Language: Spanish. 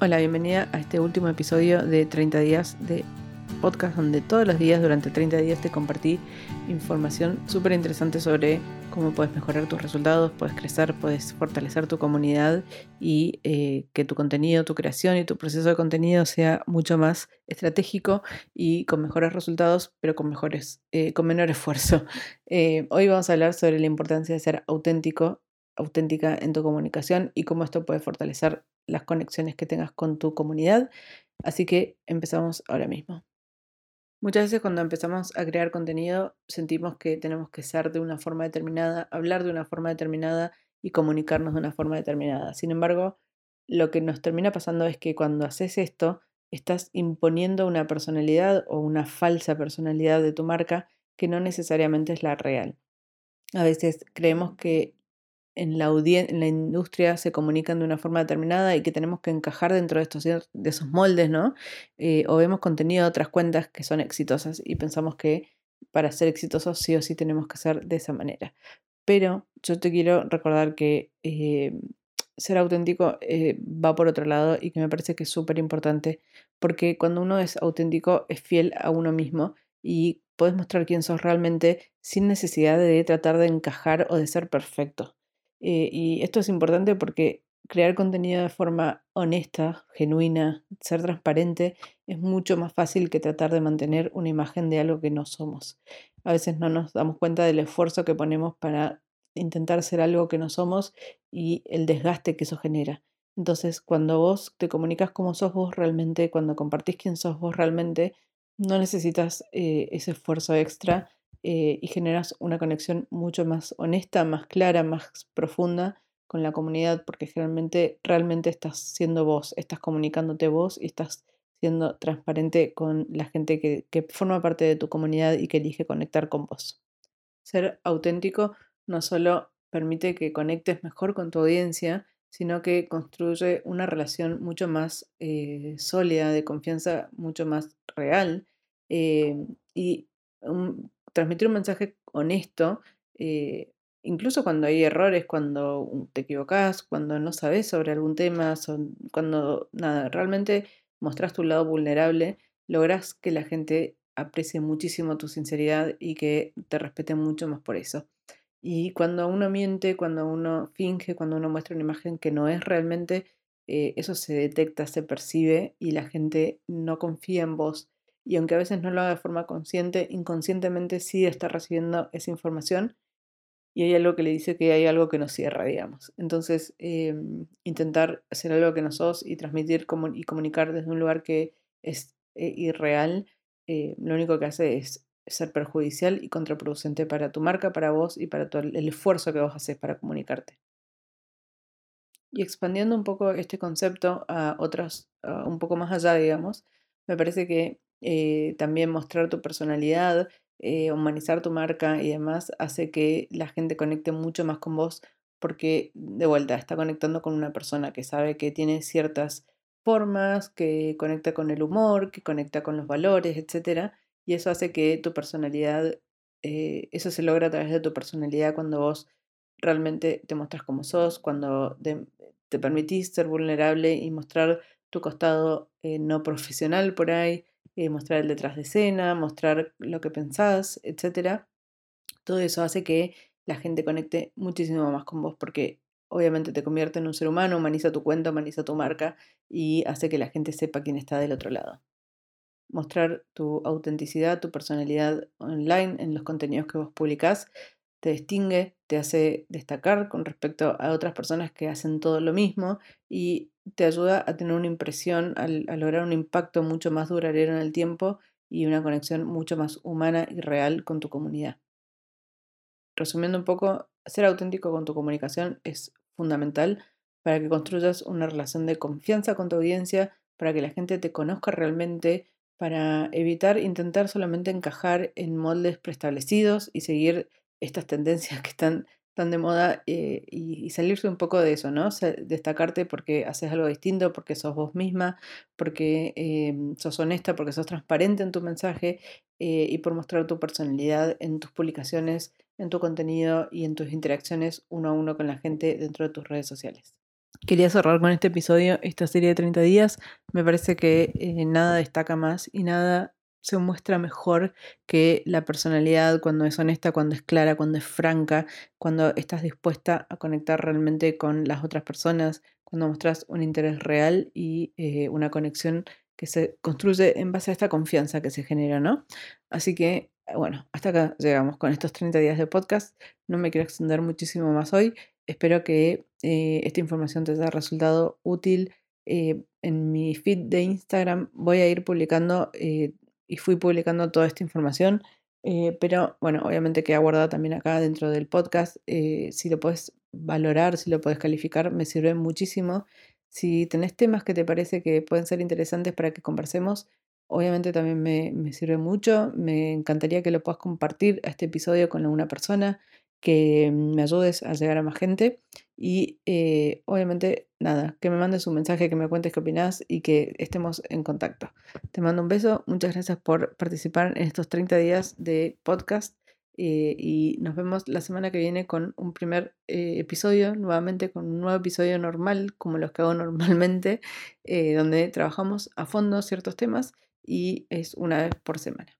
Hola, bienvenida a este último episodio de 30 días de podcast donde todos los días durante 30 días te compartí información súper interesante sobre cómo puedes mejorar tus resultados, puedes crecer, puedes fortalecer tu comunidad y eh, que tu contenido, tu creación y tu proceso de contenido sea mucho más estratégico y con mejores resultados, pero con mejores, eh, con menor esfuerzo. Eh, hoy vamos a hablar sobre la importancia de ser auténtico auténtica en tu comunicación y cómo esto puede fortalecer las conexiones que tengas con tu comunidad. Así que empezamos ahora mismo. Muchas veces cuando empezamos a crear contenido sentimos que tenemos que ser de una forma determinada, hablar de una forma determinada y comunicarnos de una forma determinada. Sin embargo, lo que nos termina pasando es que cuando haces esto, estás imponiendo una personalidad o una falsa personalidad de tu marca que no necesariamente es la real. A veces creemos que en la, industria se comunican de una forma determinada y que tenemos que encajar dentro de, estos, esos moldes, ¿no? Eh, o vemos contenido de otras cuentas que son exitosas y pensamos que para ser exitosos sí o sí tenemos que hacer de esa manera. Pero yo te quiero recordar que eh, ser auténtico eh, va por otro lado y que me parece que es súper importante porque cuando uno es auténtico es fiel a uno mismo y puedes mostrar quién sos realmente sin necesidad de tratar de encajar o de ser perfecto. Eh, y esto es importante porque crear contenido de forma honesta, genuina, ser transparente, es mucho más fácil que tratar de mantener una imagen de algo que no somos. A veces no nos damos cuenta del esfuerzo que ponemos para intentar ser algo que no somos y el desgaste que eso genera. Entonces, cuando vos te comunicas como sos vos realmente, cuando compartís quién sos vos realmente, no necesitas eh, ese esfuerzo extra eh, y generas una conexión mucho más honesta, más clara, más profunda con la comunidad, porque generalmente realmente estás siendo vos, estás comunicándote vos y estás siendo transparente con la gente que, forma parte de tu comunidad y que elige conectar con vos. Ser auténtico no solo permite que conectes mejor con tu audiencia, sino que construye una relación mucho más eh, sólida, de confianza mucho más real. Eh, y transmitir un mensaje honesto, eh, incluso cuando hay errores, cuando te equivocas, cuando no sabes sobre algún tema, cuando nada, realmente mostras tu lado vulnerable, logras que la gente aprecie muchísimo tu sinceridad y que te respete mucho más por eso. Y cuando uno miente, cuando uno finge, cuando uno muestra una imagen que no es realmente, eh, eso se detecta, se percibe y la gente no confía en vos y aunque a veces no lo haga de forma consciente, inconscientemente sí está recibiendo esa información y hay algo que le dice que hay algo que nos cierra, digamos. Entonces, em, intentar hacer algo que no sos y transmitir y comunicar desde un lugar que es eh, irreal, eh, lo único que hace es ser perjudicial y contraproducente para tu marca, para vos y para todo el esfuerzo que vos haces para comunicarte. Y expandiendo un poco este concepto a otros, un poco más allá, digamos, me parece que eh, también mostrar tu personalidad, eh, humanizar tu marca y demás hace que la gente conecte mucho más con vos porque de vuelta está conectando con una persona que sabe que tiene ciertas formas, que conecta con el humor, que conecta con los valores, etc. Y eso hace que tu personalidad, eh, eso se logra a través de tu personalidad cuando vos realmente te muestras como sos, cuando te, permitís ser vulnerable y mostrar tu costado no profesional por ahí, eh, mostrar el detrás de escena, mostrar lo que pensás, etc. Todo eso hace que la gente conecte muchísimo más con vos porque obviamente te convierte en un ser humano, humaniza tu cuenta, humaniza tu marca y hace que la gente sepa quién está del otro lado. Mostrar tu autenticidad, tu personalidad online en los contenidos que vos publicás te distingue, te hace destacar con respecto a otras personas que hacen todo lo mismo y te ayuda a tener una impresión, a, lograr un impacto mucho más duradero en el tiempo y una conexión mucho más humana y real con tu comunidad. Resumiendo un poco, ser auténtico con tu comunicación es fundamental para que construyas una relación de confianza con tu audiencia, para que la gente te conozca realmente, para evitar intentar solamente encajar en moldes preestablecidos y seguir estas tendencias que están tan de moda eh, y, salirse un poco de eso, ¿no? destacarte porque haces algo distinto, porque sos vos misma, porque em, sos honesta, porque sos transparente en tu mensaje eh, y por mostrar tu personalidad en tus publicaciones, en tu contenido y en tus interacciones uno a uno con la gente dentro de tus redes sociales. quería cerrar con este episodio esta serie de 30 días. Me parece que eh, nada destaca más y nada se muestra mejor que la personalidad cuando es honesta, cuando es clara, cuando es franca, cuando estás dispuesta a conectar realmente con las otras personas, cuando mostras un interés real y eh, una conexión que se construye en base a esta confianza que se genera, ¿no? Así que, bueno, hasta acá llegamos con estos 30 días de podcast. No me quiero extender muchísimo más hoy. Espero que eh, esta información te haya resultado útil. Eh, en mi feed de Instagram voy a ir publicando y fui publicando toda esta información. Eh, pero bueno, obviamente queda guardada también acá dentro del podcast. Eh, si lo puedes valorar, si lo puedes calificar, me sirve muchísimo. Si tenés temas que te parece que pueden ser interesantes para que conversemos, obviamente también me, me sirve mucho. Me encantaría que lo puedas compartir a este episodio con alguna persona que me ayudes a llegar a más gente y eh, obviamente nada, que me mandes un mensaje, que me cuentes qué opinas y que estemos en contacto. Te mando un beso, muchas gracias por participar en estos 30 días de podcast eh, y nos vemos la semana que viene con un primer eh, episodio, nuevamente con un nuevo episodio normal, como los que hago normalmente, donde trabajamos a fondo ciertos temas y es una vez por semana.